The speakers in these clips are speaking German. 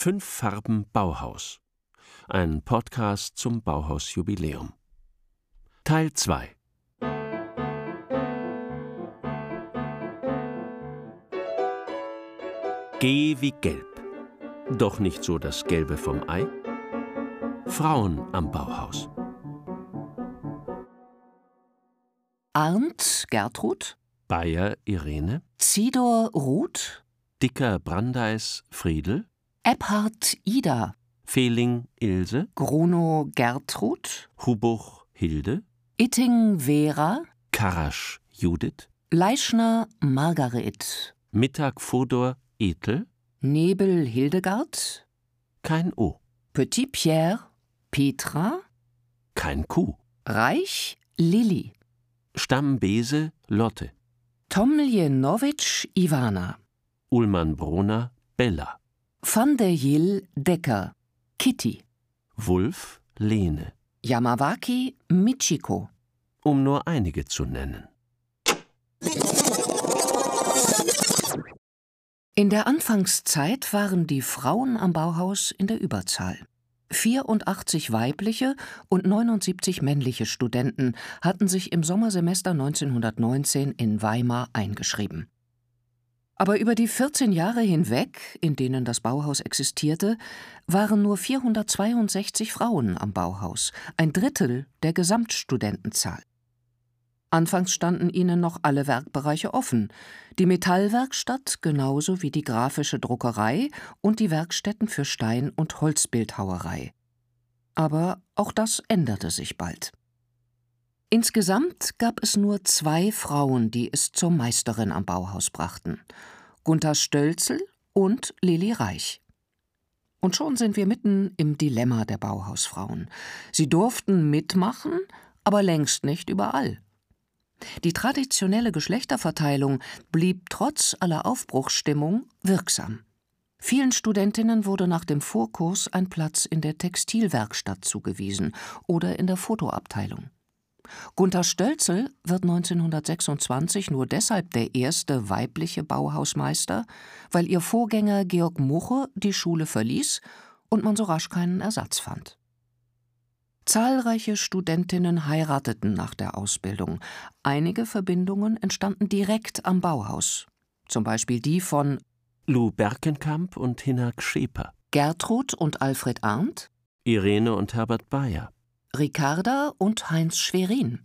Fünf Farben Bauhaus. Ein Podcast zum Bauhausjubiläum. Teil 2 G wie gelb. Doch nicht so das Gelbe vom Ei. Frauen am Bauhaus. Arndt Gertrud, Bayer Irene. Zidor Ruth, Dicker Brandeis Friedel. Ebhard Ida, Fehling Ilse. Gruno Gertrud, Hubuch Hilde. Itting Vera, Karasch Judith. Leischner Margaret, Mittag Fodor Ethel. Nebel Hildegard, Kein O. Petit Pierre Petra, Kein Kuh. Reich Lilli, Stammbese Lotte. Tomljenowitsch Ivana, Ullmann Brona Bella. Van der Jill Decker, Kitty, Wulf Lene. Yamawaki Michiko, Um nur einige zu nennen. In der Anfangszeit waren die Frauen am Bauhaus in der Überzahl. 84 weibliche und 79 männliche Studenten hatten sich im Sommersemester 1919 in Weimar eingeschrieben. Aber über die 14 Jahre hinweg, in denen das Bauhaus existierte, waren nur 462 Frauen am Bauhaus, ein Drittel der Gesamtstudentenzahl. Anfangs standen ihnen noch alle Werkbereiche offen, die Metallwerkstatt genauso wie die grafische Druckerei und die Werkstätten für Stein- und Holzbildhauerei. Aber auch das änderte sich bald. Insgesamt gab es nur zwei Frauen, die es zur Meisterin am Bauhaus brachten: Gunther Stölzel und Lili Reich. Und schon sind wir mitten im Dilemma der Bauhausfrauen. Sie durften mitmachen, aber längst nicht überall. Die traditionelle Geschlechterverteilung blieb trotz aller Aufbruchsstimmung wirksam. Vielen Studentinnen wurde nach dem Vorkurs ein Platz in der Textilwerkstatt zugewiesen oder in der Fotoabteilung. Gunther Stölzel wird 1926 nur deshalb der erste weibliche Bauhausmeister, weil ihr Vorgänger Georg Muche die Schule verließ und man so rasch keinen Ersatz fand. Zahlreiche Studentinnen heirateten nach der Ausbildung. Einige Verbindungen entstanden direkt am Bauhaus. Zum Beispiel die von Lou Berkenkamp und Hinak Scheper. Gertrud und Alfred Arndt, Irene und Herbert Bayer. Ricarda und Heinz Schwerin,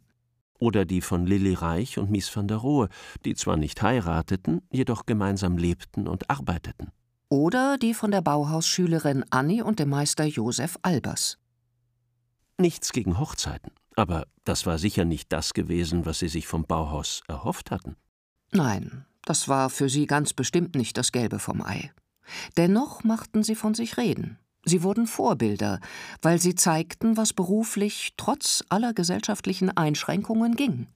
Oder die von Lilly Reich und Mies van der Rohe, die zwar nicht heirateten, jedoch gemeinsam lebten und arbeiteten. oder die von der Bauhausschülerin Annie und dem Meister Josef Albers. Nichts gegen Hochzeiten, aber das war sicher nicht das gewesen, was sie sich vom Bauhaus erhofft hatten. Nein, das war für sie ganz bestimmt nicht das Gelbe vom Ei. Dennoch machten sie von sich reden. Sie wurden Vorbilder, weil sie zeigten, was beruflich trotz aller gesellschaftlichen Einschränkungen ging.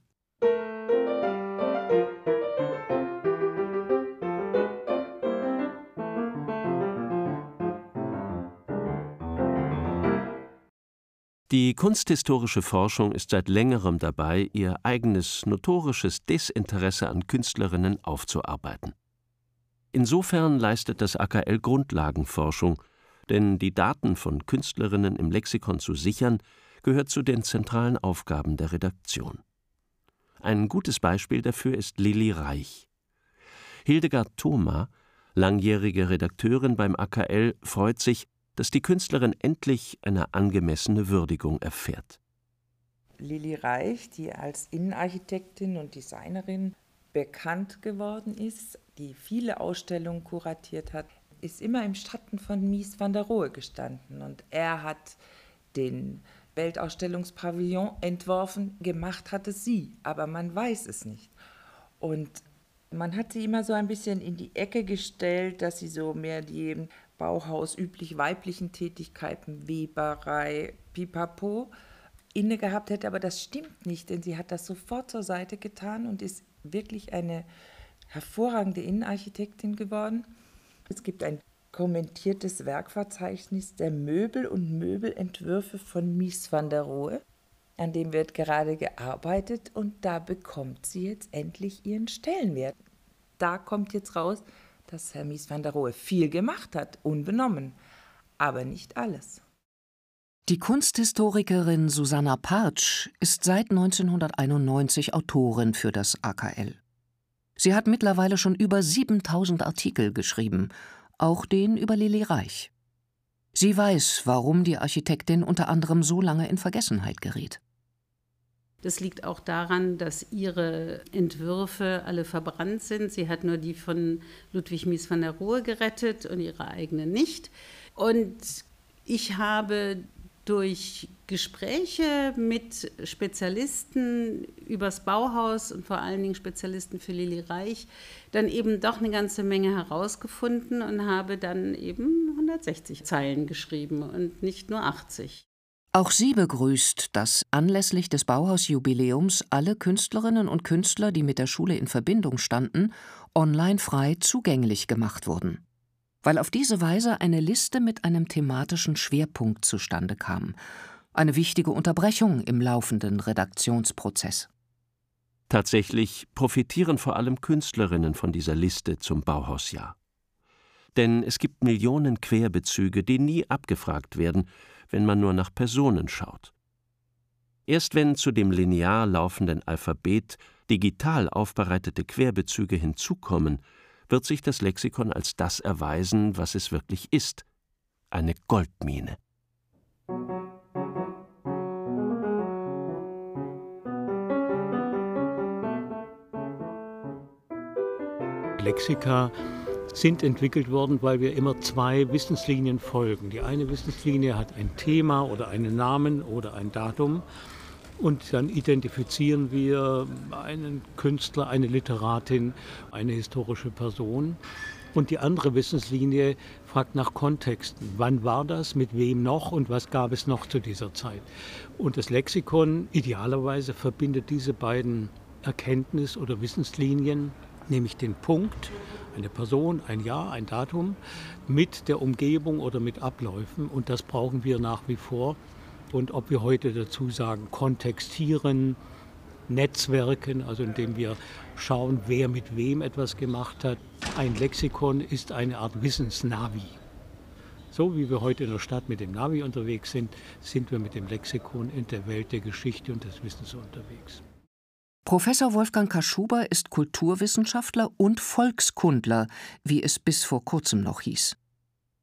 Die kunsthistorische Forschung ist seit längerem dabei, ihr eigenes notorisches Desinteresse an Künstlerinnen aufzuarbeiten. Insofern leistet das AKL Grundlagenforschung, denn die Daten von Künstlerinnen im Lexikon zu sichern, gehört zu den zentralen Aufgaben der Redaktion. Ein gutes Beispiel dafür ist Lilly Reich. Hildegard Thoma, langjährige Redakteurin beim AKL, freut sich, dass die Künstlerin endlich eine angemessene Würdigung erfährt. Lili Reich, die als Innenarchitektin und Designerin bekannt geworden ist, die viele Ausstellungen kuratiert hat, ist immer im Schatten von Mies van der Rohe gestanden. Und er hat den Weltausstellungspavillon entworfen, gemacht hat es sie, aber man weiß es nicht. Und man hat sie immer so ein bisschen in die Ecke gestellt, dass sie so mehr die Bauhaus üblich weiblichen Tätigkeiten, Weberei, Pipapo, inne gehabt hätte, aber das stimmt nicht, denn sie hat das sofort zur Seite getan und ist wirklich eine hervorragende Innenarchitektin geworden. Es gibt ein kommentiertes Werkverzeichnis der Möbel und Möbelentwürfe von Mies van der Rohe. An dem wird gerade gearbeitet und da bekommt sie jetzt endlich ihren Stellenwert. Da kommt jetzt raus, dass Herr Mies van der Rohe viel gemacht hat, unbenommen. aber nicht alles. Die Kunsthistorikerin Susanna Partsch ist seit 1991 Autorin für das AKL. Sie hat mittlerweile schon über 7000 Artikel geschrieben, auch den über Lilly Reich. Sie weiß, warum die Architektin unter anderem so lange in Vergessenheit geriet. Das liegt auch daran, dass ihre Entwürfe alle verbrannt sind. Sie hat nur die von Ludwig Mies van der Rohe gerettet und ihre eigene nicht. Und ich habe durch Gespräche mit Spezialisten übers Bauhaus und vor allen Dingen Spezialisten für Lili Reich dann eben doch eine ganze Menge herausgefunden und habe dann eben 160 Zeilen geschrieben und nicht nur 80. Auch sie begrüßt, dass anlässlich des Bauhausjubiläums alle Künstlerinnen und Künstler, die mit der Schule in Verbindung standen, online frei zugänglich gemacht wurden weil auf diese Weise eine Liste mit einem thematischen Schwerpunkt zustande kam, eine wichtige Unterbrechung im laufenden Redaktionsprozess. Tatsächlich profitieren vor allem Künstlerinnen von dieser Liste zum Bauhausjahr. Denn es gibt Millionen Querbezüge, die nie abgefragt werden, wenn man nur nach Personen schaut. Erst wenn zu dem linear laufenden Alphabet digital aufbereitete Querbezüge hinzukommen, wird sich das Lexikon als das erweisen, was es wirklich ist eine Goldmine. Lexika sind entwickelt worden, weil wir immer zwei Wissenslinien folgen. Die eine Wissenslinie hat ein Thema oder einen Namen oder ein Datum und dann identifizieren wir einen Künstler, eine Literatin, eine historische Person. Und die andere Wissenslinie fragt nach Kontexten. Wann war das, mit wem noch und was gab es noch zu dieser Zeit? Und das Lexikon idealerweise verbindet diese beiden Erkenntnis- oder Wissenslinien, nämlich den Punkt, eine Person, ein Jahr, ein Datum, mit der Umgebung oder mit Abläufen. Und das brauchen wir nach wie vor und ob wir heute dazu sagen, kontextieren, Netzwerken, also indem wir schauen, wer mit wem etwas gemacht hat. Ein Lexikon ist eine Art Wissensnavi. So wie wir heute in der Stadt mit dem Navi unterwegs sind, sind wir mit dem Lexikon in der Welt der Geschichte und des Wissens unterwegs. Professor Wolfgang Kaschuber ist Kulturwissenschaftler und Volkskundler, wie es bis vor kurzem noch hieß.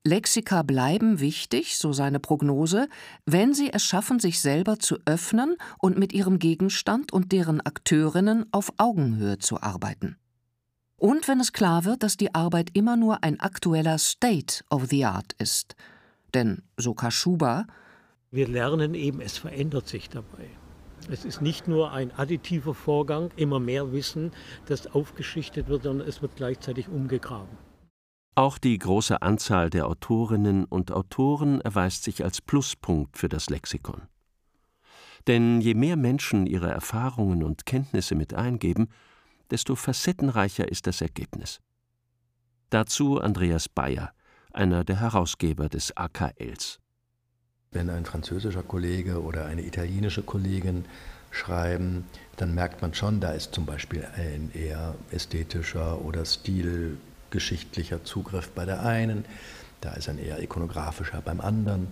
Lexika bleiben wichtig, so seine Prognose, wenn sie es schaffen, sich selber zu öffnen und mit ihrem Gegenstand und deren Akteurinnen auf Augenhöhe zu arbeiten. Und wenn es klar wird, dass die Arbeit immer nur ein aktueller State of the Art ist. Denn, so Kaschuba, wir lernen eben, es verändert sich dabei. Es ist nicht nur ein additiver Vorgang, immer mehr Wissen, das aufgeschichtet wird, sondern es wird gleichzeitig umgegraben. Auch die große Anzahl der Autorinnen und Autoren erweist sich als Pluspunkt für das Lexikon. Denn je mehr Menschen ihre Erfahrungen und Kenntnisse mit eingeben, desto facettenreicher ist das Ergebnis. Dazu Andreas Bayer, einer der Herausgeber des AKLs. Wenn ein französischer Kollege oder eine italienische Kollegin schreiben, dann merkt man schon, da ist zum Beispiel ein eher ästhetischer oder stil geschichtlicher Zugriff bei der einen, da ist ein eher ikonografischer beim anderen.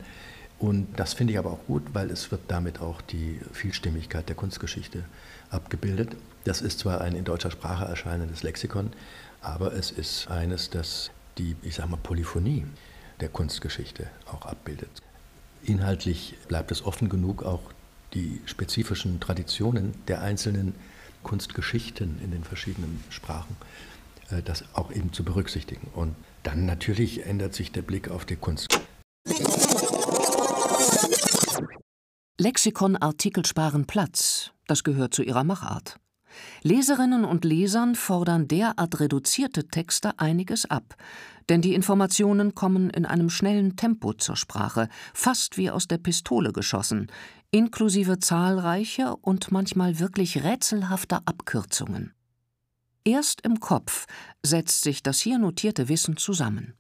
Und das finde ich aber auch gut, weil es wird damit auch die Vielstimmigkeit der Kunstgeschichte abgebildet. Das ist zwar ein in deutscher Sprache erscheinendes Lexikon, aber es ist eines, das die, ich sage mal, Polyphonie der Kunstgeschichte auch abbildet. Inhaltlich bleibt es offen genug, auch die spezifischen Traditionen der einzelnen Kunstgeschichten in den verschiedenen Sprachen äh, das auch eben zu berücksichtigen. Und dann natürlich ändert sich der Blick auf die Kunst. Lexikonartikel sparen Platz, das gehört zu ihrer Machart. Leserinnen und Lesern fordern derart reduzierte Texte einiges ab, denn die Informationen kommen in einem schnellen Tempo zur Sprache, fast wie aus der Pistole geschossen, inklusive zahlreicher und manchmal wirklich rätselhafter Abkürzungen. Erst im Kopf setzt sich das hier notierte Wissen zusammen.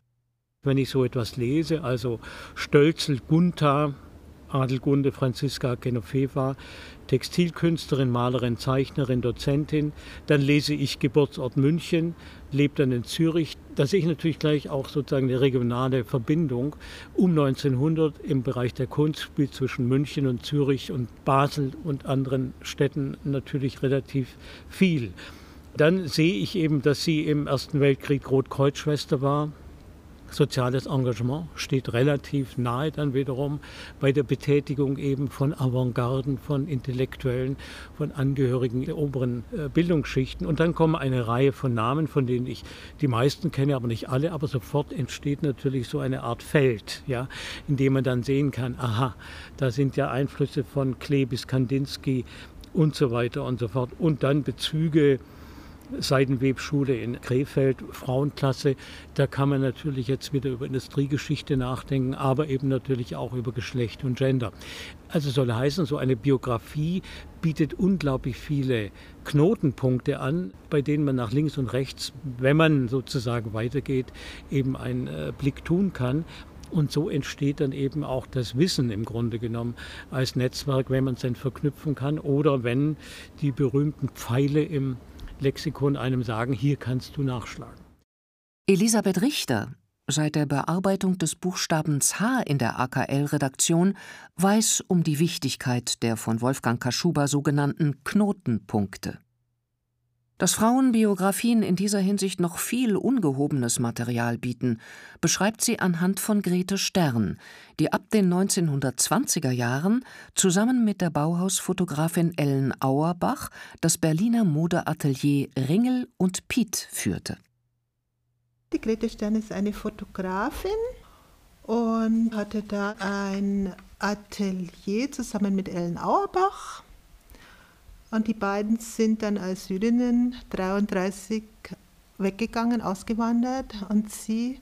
Wenn ich so etwas lese, also Stölzel Gunther Adelgunde Franziska Genoveva, Textilkünstlerin, Malerin, Zeichnerin, Dozentin. Dann lese ich Geburtsort München, lebe dann in Zürich. Da sehe ich natürlich gleich auch sozusagen eine regionale Verbindung. Um 1900 im Bereich der Kunst spielt zwischen München und Zürich und Basel und anderen Städten natürlich relativ viel. Dann sehe ich eben, dass sie im Ersten Weltkrieg Rotkreuzschwester war, Soziales Engagement steht relativ nahe dann wiederum bei der Betätigung eben von Avantgarden, von Intellektuellen, von Angehörigen der oberen äh, Bildungsschichten. Und dann kommen eine Reihe von Namen, von denen ich die meisten kenne, aber nicht alle. Aber sofort entsteht natürlich so eine Art Feld, ja, in dem man dann sehen kann, aha, da sind ja Einflüsse von Klee bis Kandinsky und so weiter und so fort. Und dann Bezüge Seidenwebschule in Krefeld, Frauenklasse. Da kann man natürlich jetzt wieder über Industriegeschichte nachdenken, aber eben natürlich auch über Geschlecht und Gender. Also soll heißen, so eine Biografie bietet unglaublich viele Knotenpunkte an, bei denen man nach links und rechts, wenn man sozusagen weitergeht, eben einen äh, Blick tun kann. Und so entsteht dann eben auch das Wissen im Grunde genommen als Netzwerk, wenn man es dann verknüpfen kann oder wenn die berühmten Pfeile im Lexikon einem sagen, hier kannst du nachschlagen. Elisabeth Richter, seit der Bearbeitung des Buchstabens H in der AKL-Redaktion, weiß um die Wichtigkeit der von Wolfgang Kaschuba sogenannten Knotenpunkte. Dass Frauenbiografien in dieser Hinsicht noch viel ungehobenes Material bieten, beschreibt sie anhand von Grete Stern, die ab den 1920er Jahren zusammen mit der Bauhausfotografin Ellen Auerbach das Berliner Modeatelier Ringel und Piet führte. Die Grete Stern ist eine Fotografin und hatte da ein Atelier zusammen mit Ellen Auerbach und die beiden sind dann als Jüdinnen 33 weggegangen, ausgewandert und sie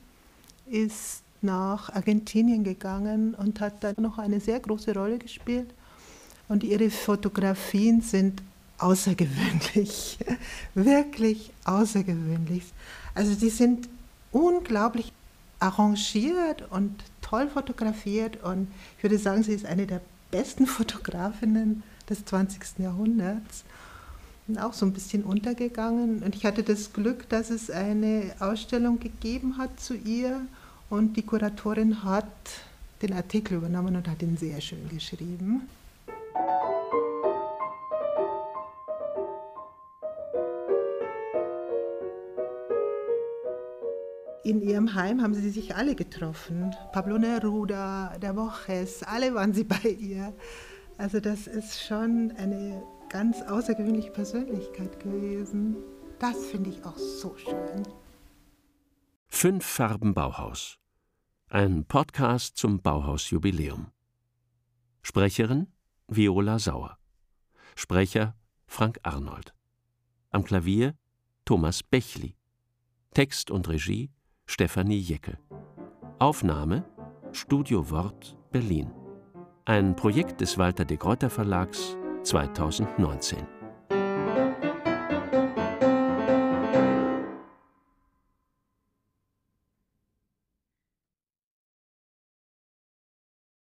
ist nach Argentinien gegangen und hat da noch eine sehr große Rolle gespielt. Und ihre Fotografien sind außergewöhnlich, wirklich außergewöhnlich. Also die sind unglaublich arrangiert und toll fotografiert und ich würde sagen, sie ist eine der besten Fotografinnen des 20. Jahrhunderts und auch so ein bisschen untergegangen. Und ich hatte das Glück, dass es eine Ausstellung gegeben hat zu ihr und die Kuratorin hat den Artikel übernommen und hat ihn sehr schön geschrieben. In ihrem Heim haben sie sich alle getroffen. Pablo Neruda, der Borges, alle waren sie bei ihr. Also das ist schon eine ganz außergewöhnliche Persönlichkeit gewesen. Das finde ich auch so schön. Fünf Farben Bauhaus. Ein Podcast zum Bauhausjubiläum. Sprecherin Viola Sauer. Sprecher Frank Arnold. Am Klavier Thomas Bechli. Text und Regie Stefanie Jeckel. Aufnahme Studio Wort Berlin. Ein Projekt des Walter de Gruyter Verlags 2019.